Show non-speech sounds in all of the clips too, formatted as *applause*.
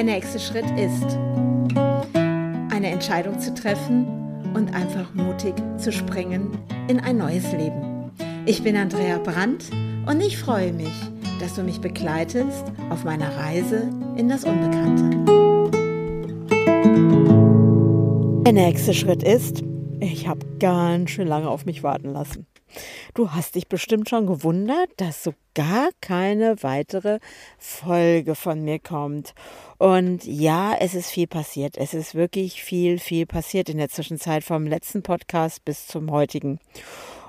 Der nächste Schritt ist, eine Entscheidung zu treffen und einfach mutig zu springen in ein neues Leben. Ich bin Andrea Brandt und ich freue mich, dass du mich begleitest auf meiner Reise in das Unbekannte. Der nächste Schritt ist, ich habe ganz schön lange auf mich warten lassen. Du hast dich bestimmt schon gewundert, dass so gar keine weitere Folge von mir kommt. Und ja, es ist viel passiert. Es ist wirklich viel, viel passiert in der Zwischenzeit vom letzten Podcast bis zum heutigen.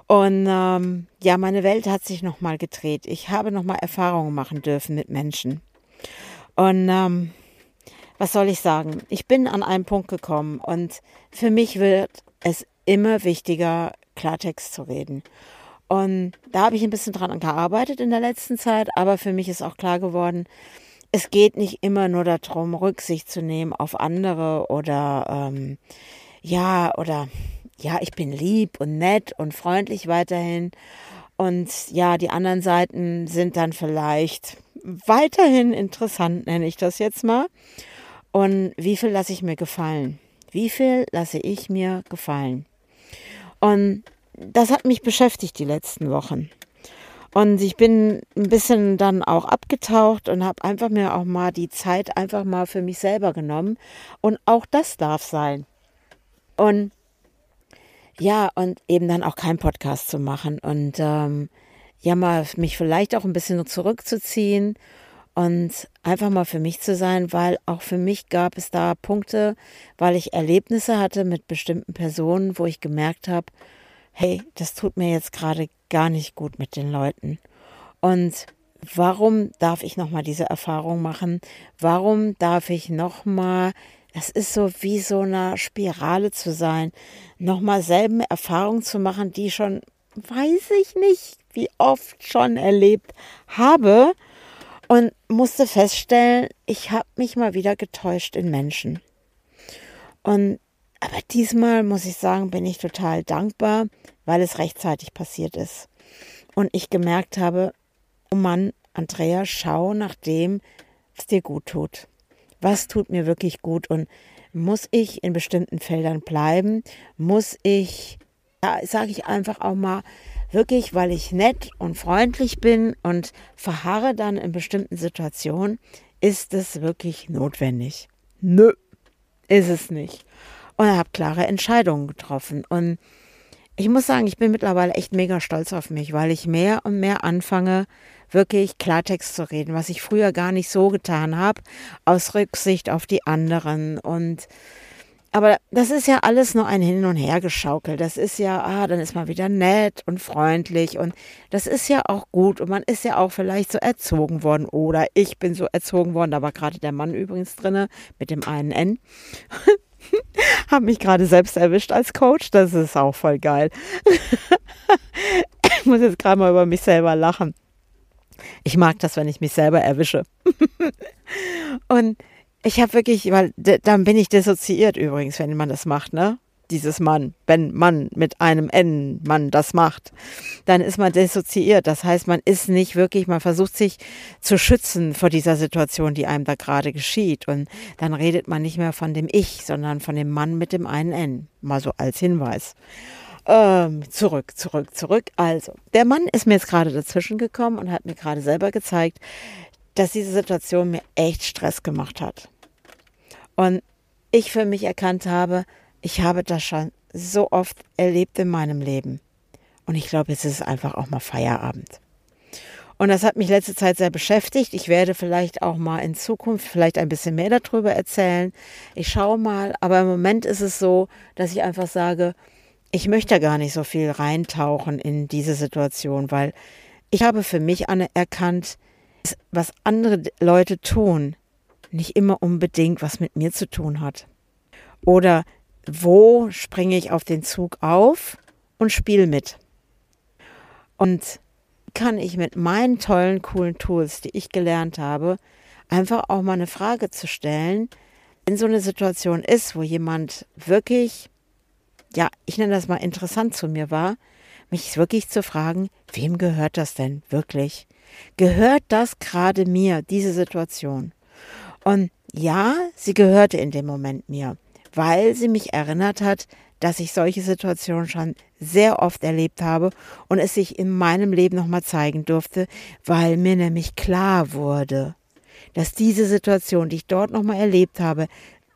Und ähm, ja, meine Welt hat sich nochmal gedreht. Ich habe nochmal Erfahrungen machen dürfen mit Menschen. Und ähm, was soll ich sagen? Ich bin an einen Punkt gekommen und für mich wird es immer wichtiger, Klartext zu reden. Und da habe ich ein bisschen dran gearbeitet in der letzten Zeit, aber für mich ist auch klar geworden, es geht nicht immer nur darum, Rücksicht zu nehmen auf andere oder ähm, ja, oder ja, ich bin lieb und nett und freundlich weiterhin. Und ja, die anderen Seiten sind dann vielleicht weiterhin interessant, nenne ich das jetzt mal. Und wie viel lasse ich mir gefallen? Wie viel lasse ich mir gefallen? Und das hat mich beschäftigt die letzten Wochen. Und ich bin ein bisschen dann auch abgetaucht und habe einfach mir auch mal die Zeit einfach mal für mich selber genommen. Und auch das darf sein. Und ja, und eben dann auch keinen Podcast zu machen und ähm, ja, mal mich vielleicht auch ein bisschen zurückzuziehen und einfach mal für mich zu sein, weil auch für mich gab es da Punkte, weil ich Erlebnisse hatte mit bestimmten Personen, wo ich gemerkt habe, hey, das tut mir jetzt gerade gar nicht gut mit den Leuten. Und warum darf ich nochmal diese Erfahrung machen? Warum darf ich nochmal, das ist so wie so eine Spirale zu sein, nochmal selben Erfahrungen zu machen, die schon, weiß ich nicht, wie oft schon erlebt habe und musste feststellen, ich habe mich mal wieder getäuscht in Menschen. Und aber diesmal muss ich sagen, bin ich total dankbar, weil es rechtzeitig passiert ist. Und ich gemerkt habe, oh Mann, Andrea, schau nach dem, was dir gut tut. Was tut mir wirklich gut und muss ich in bestimmten Feldern bleiben? Muss ich, ja, sage ich einfach auch mal, wirklich, weil ich nett und freundlich bin und verharre dann in bestimmten Situationen, ist es wirklich notwendig. Nö, ist es nicht. Und habe klare Entscheidungen getroffen. Und ich muss sagen, ich bin mittlerweile echt mega stolz auf mich, weil ich mehr und mehr anfange, wirklich Klartext zu reden, was ich früher gar nicht so getan habe, aus Rücksicht auf die anderen und aber das ist ja alles nur ein Hin und Her geschaukelt. Das ist ja, ah, dann ist man wieder nett und freundlich und das ist ja auch gut und man ist ja auch vielleicht so erzogen worden oder ich bin so erzogen worden, da war gerade der Mann übrigens drinne mit dem einen N. *laughs* *laughs* Hab mich gerade selbst erwischt als Coach, das ist auch voll geil. *laughs* ich muss jetzt gerade mal über mich selber lachen. Ich mag das, wenn ich mich selber erwische. *laughs* und ich habe wirklich, weil dann bin ich dissoziiert übrigens, wenn man das macht, ne? Dieses Mann, wenn man mit einem N, man das macht, dann ist man dissoziiert. Das heißt, man ist nicht wirklich, man versucht sich zu schützen vor dieser Situation, die einem da gerade geschieht. Und dann redet man nicht mehr von dem Ich, sondern von dem Mann mit dem einen N. Mal so als Hinweis. Ähm, zurück, zurück, zurück. Also, der Mann ist mir jetzt gerade dazwischen gekommen und hat mir gerade selber gezeigt, dass diese Situation mir echt Stress gemacht hat. Und ich für mich erkannt habe, ich habe das schon so oft erlebt in meinem Leben. Und ich glaube, jetzt ist es einfach auch mal Feierabend. Und das hat mich letzte Zeit sehr beschäftigt. Ich werde vielleicht auch mal in Zukunft vielleicht ein bisschen mehr darüber erzählen. Ich schaue mal. Aber im Moment ist es so, dass ich einfach sage, ich möchte gar nicht so viel reintauchen in diese Situation, weil ich habe für mich erkannt, was andere Leute tun, nicht immer unbedingt was mit mir zu tun hat. Oder wo springe ich auf den Zug auf und spiele mit? Und kann ich mit meinen tollen, coolen Tools, die ich gelernt habe, einfach auch mal eine Frage zu stellen, wenn so eine Situation ist, wo jemand wirklich, ja, ich nenne das mal interessant zu mir war, mich wirklich zu fragen, wem gehört das denn wirklich? Gehört das gerade mir, diese Situation? Und ja, sie gehörte in dem Moment mir, weil sie mich erinnert hat, dass ich solche Situationen schon sehr oft erlebt habe und es sich in meinem Leben nochmal zeigen durfte, weil mir nämlich klar wurde, dass diese Situation, die ich dort nochmal erlebt habe,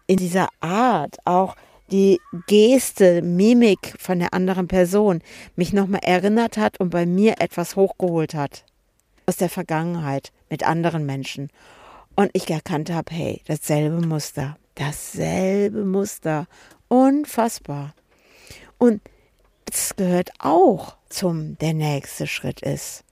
in dieser Art auch die Geste, Mimik von der anderen Person mich nochmal erinnert hat und bei mir etwas hochgeholt hat aus der Vergangenheit mit anderen Menschen. Und ich erkannt habe, hey, dasselbe Muster, dasselbe Muster, unfassbar. Und es gehört auch zum, der nächste Schritt ist,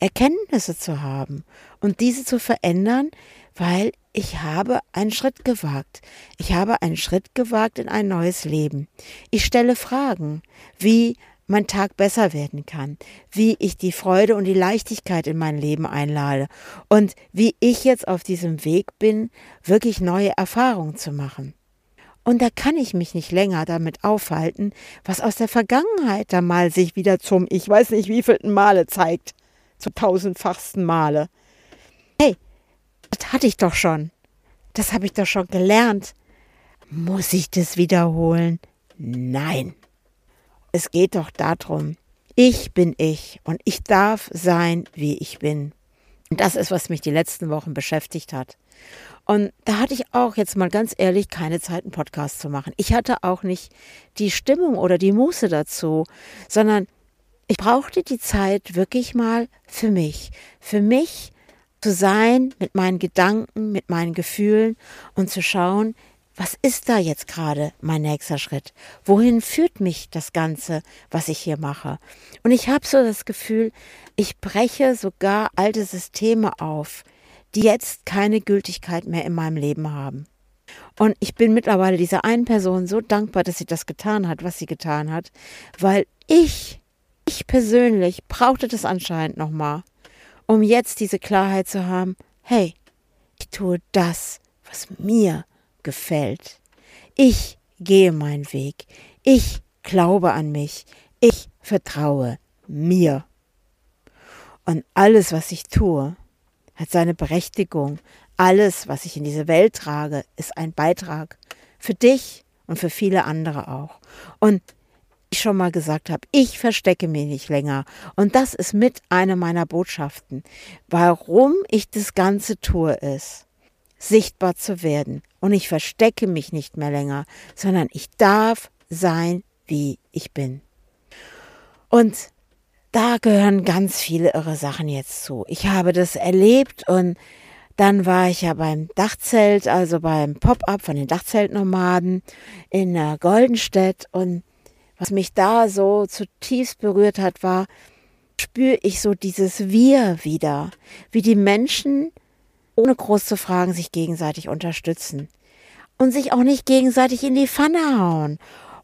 Erkenntnisse zu haben und diese zu verändern, weil ich habe einen Schritt gewagt. Ich habe einen Schritt gewagt in ein neues Leben. Ich stelle Fragen, wie mein Tag besser werden kann, wie ich die Freude und die Leichtigkeit in mein Leben einlade und wie ich jetzt auf diesem Weg bin, wirklich neue Erfahrungen zu machen. Und da kann ich mich nicht länger damit aufhalten, was aus der Vergangenheit da mal sich wieder zum, ich weiß nicht wievielten Male zeigt, zu tausendfachsten Male. Hey, das hatte ich doch schon. Das habe ich doch schon gelernt. Muss ich das wiederholen? Nein. Es geht doch darum, ich bin ich und ich darf sein, wie ich bin. Und das ist, was mich die letzten Wochen beschäftigt hat. Und da hatte ich auch jetzt mal ganz ehrlich keine Zeit, einen Podcast zu machen. Ich hatte auch nicht die Stimmung oder die Muße dazu, sondern ich brauchte die Zeit wirklich mal für mich. Für mich zu sein mit meinen Gedanken, mit meinen Gefühlen und zu schauen, was ist da jetzt gerade mein nächster Schritt? Wohin führt mich das Ganze, was ich hier mache? Und ich habe so das Gefühl, ich breche sogar alte Systeme auf, die jetzt keine Gültigkeit mehr in meinem Leben haben. Und ich bin mittlerweile dieser einen Person so dankbar, dass sie das getan hat, was sie getan hat, weil ich, ich persönlich brauchte das anscheinend nochmal um jetzt diese Klarheit zu haben, hey, ich tue das, was mir gefällt. Ich gehe meinen Weg. Ich glaube an mich. Ich vertraue mir. Und alles, was ich tue, hat seine Berechtigung. Alles, was ich in diese Welt trage, ist ein Beitrag für dich und für viele andere auch. Und ich schon mal gesagt habe, ich verstecke mich nicht länger. Und das ist mit einer meiner Botschaften. Warum ich das Ganze tue, ist, sichtbar zu werden. Und ich verstecke mich nicht mehr länger, sondern ich darf sein, wie ich bin. Und da gehören ganz viele irre Sachen jetzt zu. Ich habe das erlebt und dann war ich ja beim Dachzelt, also beim Pop-up von den Dachzeltnomaden in Goldenstedt und was mich da so zutiefst berührt hat, war, spüre ich so dieses Wir wieder, wie die Menschen ohne groß zu fragen sich gegenseitig unterstützen und sich auch nicht gegenseitig in die Pfanne hauen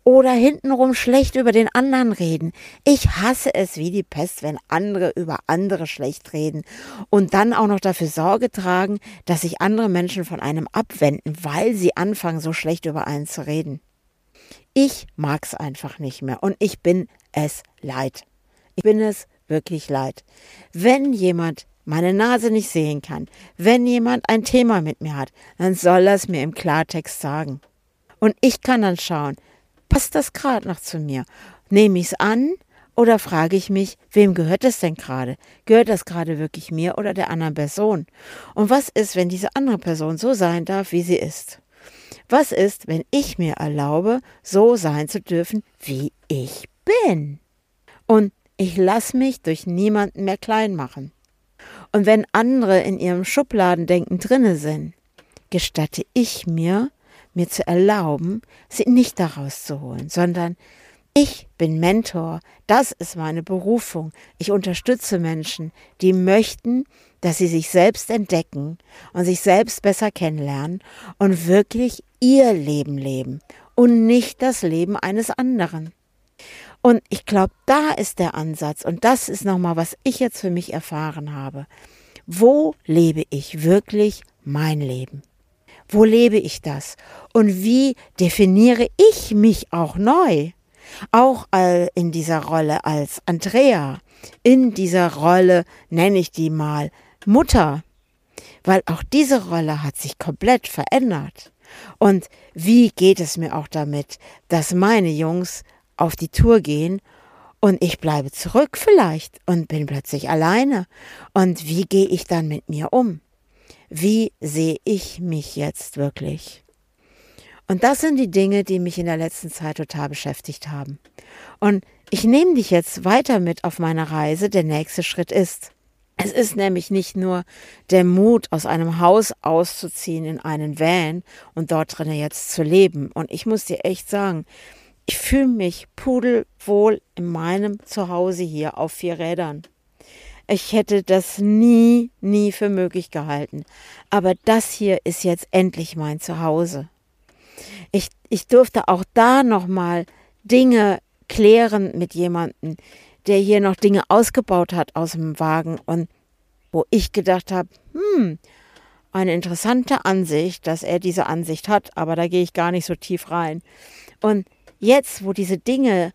oder hintenrum schlecht über den anderen reden. Ich hasse es wie die Pest, wenn andere über andere schlecht reden und dann auch noch dafür Sorge tragen, dass sich andere Menschen von einem abwenden, weil sie anfangen, so schlecht über einen zu reden. Ich mag es einfach nicht mehr und ich bin es leid. Ich bin es wirklich leid. Wenn jemand meine Nase nicht sehen kann, wenn jemand ein Thema mit mir hat, dann soll er es mir im Klartext sagen. Und ich kann dann schauen, passt das gerade noch zu mir? Nehme ich es an oder frage ich mich, wem gehört es denn gerade? Gehört das gerade wirklich mir oder der anderen Person? Und was ist, wenn diese andere Person so sein darf, wie sie ist? Was ist, wenn ich mir erlaube, so sein zu dürfen, wie ich bin? Und ich lasse mich durch niemanden mehr klein machen. Und wenn andere in ihrem Schubladendenken drinne sind, gestatte ich mir, mir zu erlauben, sie nicht daraus zu holen, sondern ich bin Mentor, das ist meine Berufung. Ich unterstütze Menschen, die möchten, dass sie sich selbst entdecken und sich selbst besser kennenlernen und wirklich ihr Leben leben und nicht das Leben eines anderen. Und ich glaube, da ist der Ansatz und das ist nochmal, was ich jetzt für mich erfahren habe. Wo lebe ich wirklich mein Leben? Wo lebe ich das? Und wie definiere ich mich auch neu? Auch in dieser Rolle als Andrea, in dieser Rolle nenne ich die mal Mutter. weil auch diese Rolle hat sich komplett verändert. Und wie geht es mir auch damit, dass meine Jungs auf die Tour gehen und ich bleibe zurück vielleicht und bin plötzlich alleine. Und wie gehe ich dann mit mir um? Wie sehe ich mich jetzt wirklich? Und das sind die Dinge, die mich in der letzten Zeit total beschäftigt haben. Und ich nehme dich jetzt weiter mit auf meine Reise. Der nächste Schritt ist, es ist nämlich nicht nur der Mut, aus einem Haus auszuziehen in einen Van und dort drinnen jetzt zu leben. Und ich muss dir echt sagen, ich fühle mich pudelwohl in meinem Zuhause hier auf vier Rädern. Ich hätte das nie, nie für möglich gehalten. Aber das hier ist jetzt endlich mein Zuhause. Ich, ich durfte auch da nochmal Dinge klären mit jemandem, der hier noch Dinge ausgebaut hat aus dem Wagen und wo ich gedacht habe, hm, eine interessante Ansicht, dass er diese Ansicht hat, aber da gehe ich gar nicht so tief rein. Und jetzt, wo diese Dinge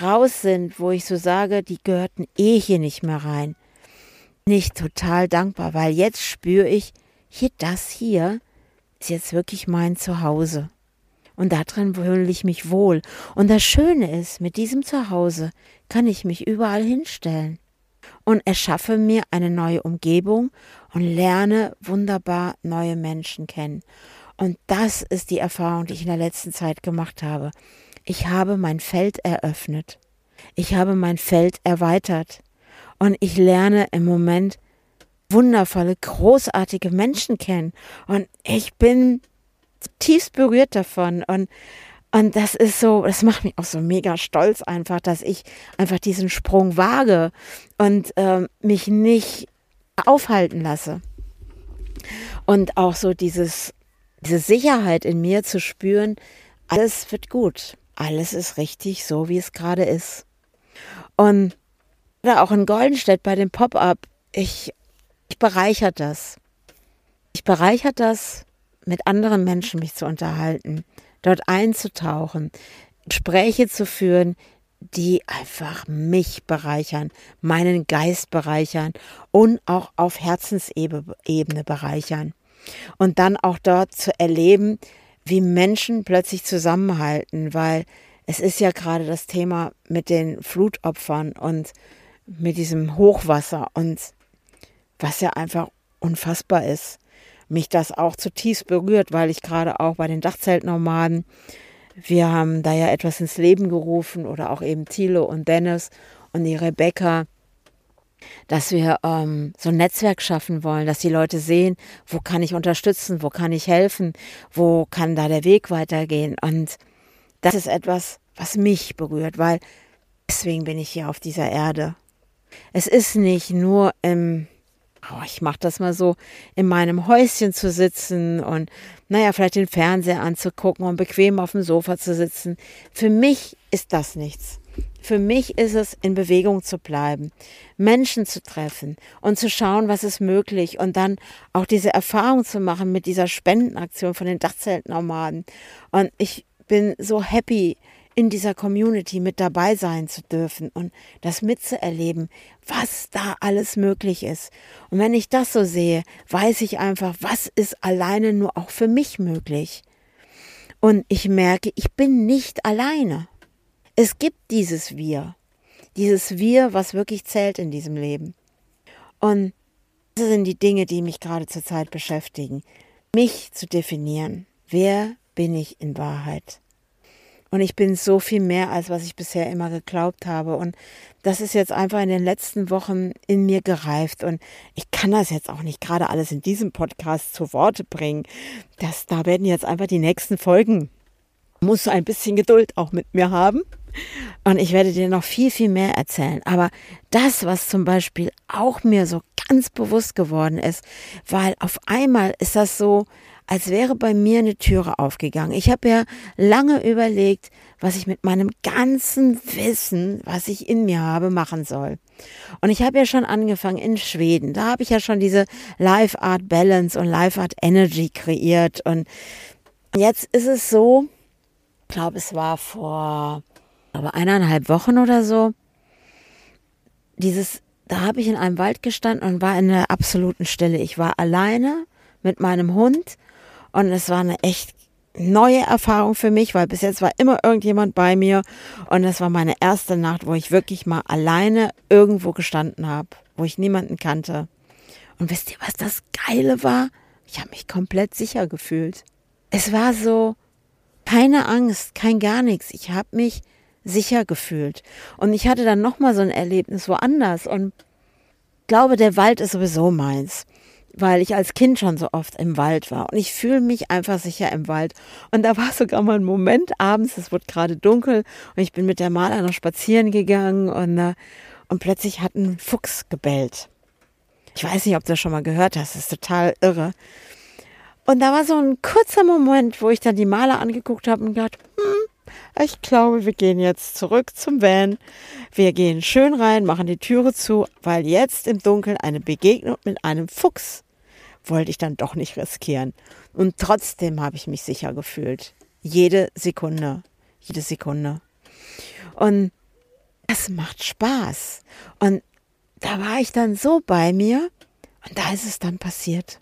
raus sind, wo ich so sage, die gehörten eh hier nicht mehr rein, bin ich total dankbar, weil jetzt spüre ich, hier das hier ist jetzt wirklich mein Zuhause. Und darin fühle ich mich wohl. Und das Schöne ist, mit diesem Zuhause kann ich mich überall hinstellen und erschaffe mir eine neue Umgebung und lerne wunderbar neue Menschen kennen. Und das ist die Erfahrung, die ich in der letzten Zeit gemacht habe. Ich habe mein Feld eröffnet. Ich habe mein Feld erweitert. Und ich lerne im Moment wundervolle, großartige Menschen kennen. Und ich bin tiefst berührt davon. Und und das ist so, das macht mich auch so mega stolz einfach, dass ich einfach diesen Sprung wage und ähm, mich nicht aufhalten lasse. Und auch so dieses, diese Sicherheit in mir zu spüren, alles wird gut, alles ist richtig so, wie es gerade ist. Und auch in Goldenstedt bei dem Pop-up, ich, ich bereichert das. Ich bereichert das, mit anderen Menschen mich zu unterhalten dort einzutauchen, Gespräche zu führen, die einfach mich bereichern, meinen Geist bereichern und auch auf Herzensebene bereichern. Und dann auch dort zu erleben, wie Menschen plötzlich zusammenhalten, weil es ist ja gerade das Thema mit den Flutopfern und mit diesem Hochwasser und was ja einfach unfassbar ist. Mich das auch zutiefst berührt, weil ich gerade auch bei den Dachzeltnomaden, wir haben da ja etwas ins Leben gerufen oder auch eben Thilo und Dennis und die Rebecca, dass wir ähm, so ein Netzwerk schaffen wollen, dass die Leute sehen, wo kann ich unterstützen, wo kann ich helfen, wo kann da der Weg weitergehen. Und das ist etwas, was mich berührt, weil deswegen bin ich hier auf dieser Erde. Es ist nicht nur im oh, ich mache das mal so, in meinem Häuschen zu sitzen und naja, vielleicht den Fernseher anzugucken und bequem auf dem Sofa zu sitzen. Für mich ist das nichts. Für mich ist es, in Bewegung zu bleiben, Menschen zu treffen und zu schauen, was ist möglich und dann auch diese Erfahrung zu machen mit dieser Spendenaktion von den Dachzeltnomaden. Und ich bin so happy, in dieser Community mit dabei sein zu dürfen und das mitzuerleben, was da alles möglich ist. Und wenn ich das so sehe, weiß ich einfach, was ist alleine nur auch für mich möglich. Und ich merke, ich bin nicht alleine. Es gibt dieses Wir, dieses Wir, was wirklich zählt in diesem Leben. Und das sind die Dinge, die mich gerade zur Zeit beschäftigen. Mich zu definieren. Wer bin ich in Wahrheit? Und ich bin so viel mehr, als was ich bisher immer geglaubt habe. Und das ist jetzt einfach in den letzten Wochen in mir gereift. Und ich kann das jetzt auch nicht gerade alles in diesem Podcast zu Worte bringen. Das, da werden jetzt einfach die nächsten Folgen. Muss ein bisschen Geduld auch mit mir haben. Und ich werde dir noch viel, viel mehr erzählen. Aber das, was zum Beispiel auch mir so ganz bewusst geworden ist, weil auf einmal ist das so, als wäre bei mir eine Türe aufgegangen. Ich habe ja lange überlegt, was ich mit meinem ganzen Wissen, was ich in mir habe, machen soll. Und ich habe ja schon angefangen in Schweden. Da habe ich ja schon diese Life Art Balance und Life Art Energy kreiert. Und jetzt ist es so, ich glaube, es war vor aber eineinhalb Wochen oder so, dieses, da habe ich in einem Wald gestanden und war in der absoluten Stille. Ich war alleine mit meinem Hund. Und es war eine echt neue Erfahrung für mich, weil bis jetzt war immer irgendjemand bei mir. Und das war meine erste Nacht, wo ich wirklich mal alleine irgendwo gestanden habe, wo ich niemanden kannte. Und wisst ihr, was das Geile war? Ich habe mich komplett sicher gefühlt. Es war so keine Angst, kein gar nichts. Ich habe mich sicher gefühlt. Und ich hatte dann nochmal so ein Erlebnis woanders und glaube, der Wald ist sowieso meins, weil ich als Kind schon so oft im Wald war. Und ich fühle mich einfach sicher im Wald. Und da war sogar mal ein Moment abends, es wurde gerade dunkel und ich bin mit der Maler noch spazieren gegangen und, äh, und plötzlich hat ein Fuchs gebellt. Ich weiß nicht, ob du das schon mal gehört hast, das ist total irre. Und da war so ein kurzer Moment, wo ich dann die Maler angeguckt habe und gedacht, hm, ich glaube, wir gehen jetzt zurück zum Van. Wir gehen schön rein, machen die Türe zu, weil jetzt im Dunkeln eine Begegnung mit einem Fuchs wollte ich dann doch nicht riskieren. Und trotzdem habe ich mich sicher gefühlt. Jede Sekunde. Jede Sekunde. Und das macht Spaß. Und da war ich dann so bei mir und da ist es dann passiert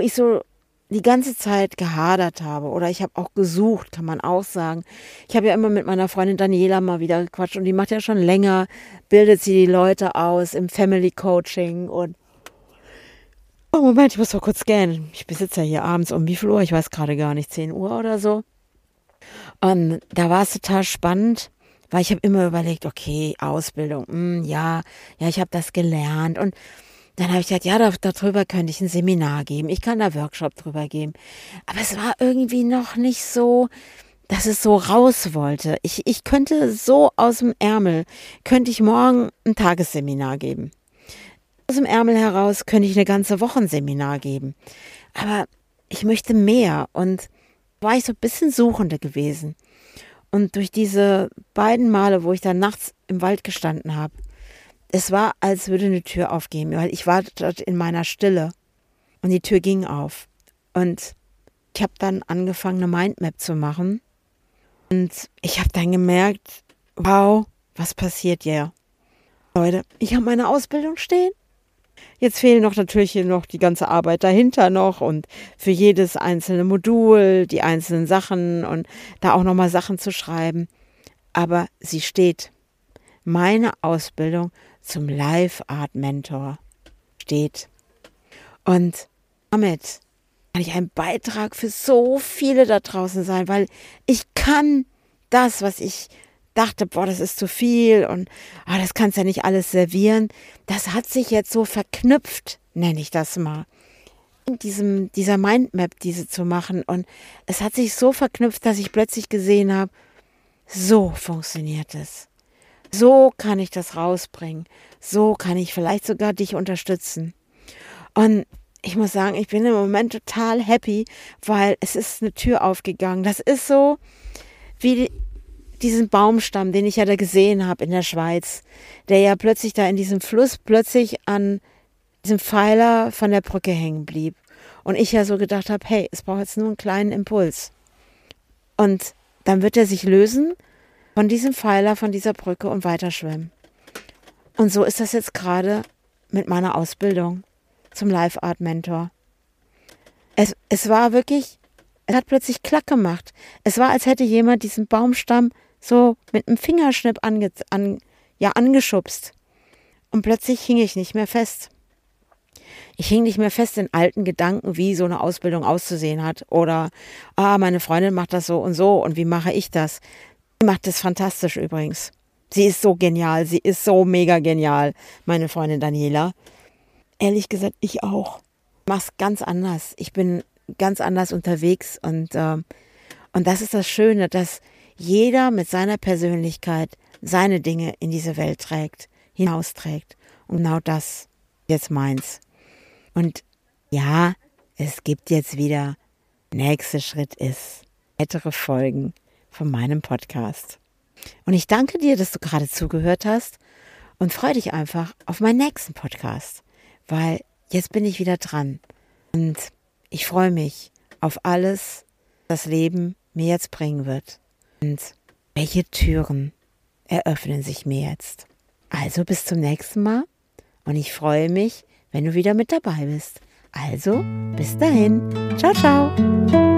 ich so die ganze Zeit gehadert habe oder ich habe auch gesucht, kann man auch sagen. Ich habe ja immer mit meiner Freundin Daniela mal wieder gequatscht und die macht ja schon länger, bildet sie die Leute aus im Family Coaching und Oh Moment, ich muss doch kurz scannen. Ich besitze ja hier abends um wie viel Uhr? Ich weiß gerade gar nicht, 10 Uhr oder so. Und da war es total spannend, weil ich habe immer überlegt, okay, Ausbildung, mh, hm, ja, ja, ich habe das gelernt und dann habe ich gesagt, ja, darüber könnte ich ein Seminar geben. Ich kann da Workshop drüber geben. Aber es war irgendwie noch nicht so, dass es so raus wollte. Ich, ich könnte so aus dem Ärmel, könnte ich morgen ein Tagesseminar geben. Aus dem Ärmel heraus könnte ich eine ganze Woche ein Seminar geben. Aber ich möchte mehr und war ich so ein bisschen Suchende gewesen. Und durch diese beiden Male, wo ich dann nachts im Wald gestanden habe, es war, als würde eine Tür aufgehen, weil ich war dort in meiner Stille und die Tür ging auf. Und ich habe dann angefangen, eine Mindmap zu machen. Und ich habe dann gemerkt, wow, was passiert hier? Leute, ich habe meine Ausbildung stehen. Jetzt fehlen noch natürlich noch die ganze Arbeit dahinter noch und für jedes einzelne Modul die einzelnen Sachen und da auch nochmal Sachen zu schreiben. Aber sie steht. Meine Ausbildung zum Live Art Mentor steht. Und damit kann ich ein Beitrag für so viele da draußen sein, weil ich kann das, was ich dachte, boah, das ist zu viel und oh, das kannst ja nicht alles servieren, das hat sich jetzt so verknüpft, nenne ich das mal. In diesem, dieser Mindmap diese zu machen. Und es hat sich so verknüpft, dass ich plötzlich gesehen habe, so funktioniert es. So kann ich das rausbringen. So kann ich vielleicht sogar dich unterstützen. Und ich muss sagen, ich bin im Moment total happy, weil es ist eine Tür aufgegangen. Das ist so wie diesen Baumstamm, den ich ja da gesehen habe in der Schweiz, der ja plötzlich da in diesem Fluss plötzlich an diesem Pfeiler von der Brücke hängen blieb. Und ich ja so gedacht habe, hey, es braucht jetzt nur einen kleinen Impuls. Und dann wird er sich lösen von diesem Pfeiler, von dieser Brücke und weiterschwimmen. Und so ist das jetzt gerade mit meiner Ausbildung zum Life Art Mentor. Es, es war wirklich, es hat plötzlich Klack gemacht. Es war, als hätte jemand diesen Baumstamm so mit einem Fingerschnipp ange, an, ja, angeschubst. Und plötzlich hing ich nicht mehr fest. Ich hing nicht mehr fest in alten Gedanken, wie so eine Ausbildung auszusehen hat. Oder, ah, meine Freundin macht das so und so und wie mache ich das? Macht es fantastisch übrigens. Sie ist so genial, sie ist so mega genial, meine Freundin Daniela. Ehrlich gesagt, ich auch. Mach's ganz anders. Ich bin ganz anders unterwegs und, äh, und das ist das Schöne, dass jeder mit seiner Persönlichkeit seine Dinge in diese Welt trägt, hinausträgt. Und genau das jetzt meins. Und ja, es gibt jetzt wieder, nächster Schritt ist, weitere Folgen von meinem Podcast. Und ich danke dir, dass du gerade zugehört hast und freue dich einfach auf meinen nächsten Podcast, weil jetzt bin ich wieder dran und ich freue mich auf alles, das Leben mir jetzt bringen wird und welche Türen eröffnen sich mir jetzt. Also bis zum nächsten Mal und ich freue mich, wenn du wieder mit dabei bist. Also, bis dahin. Ciao, ciao.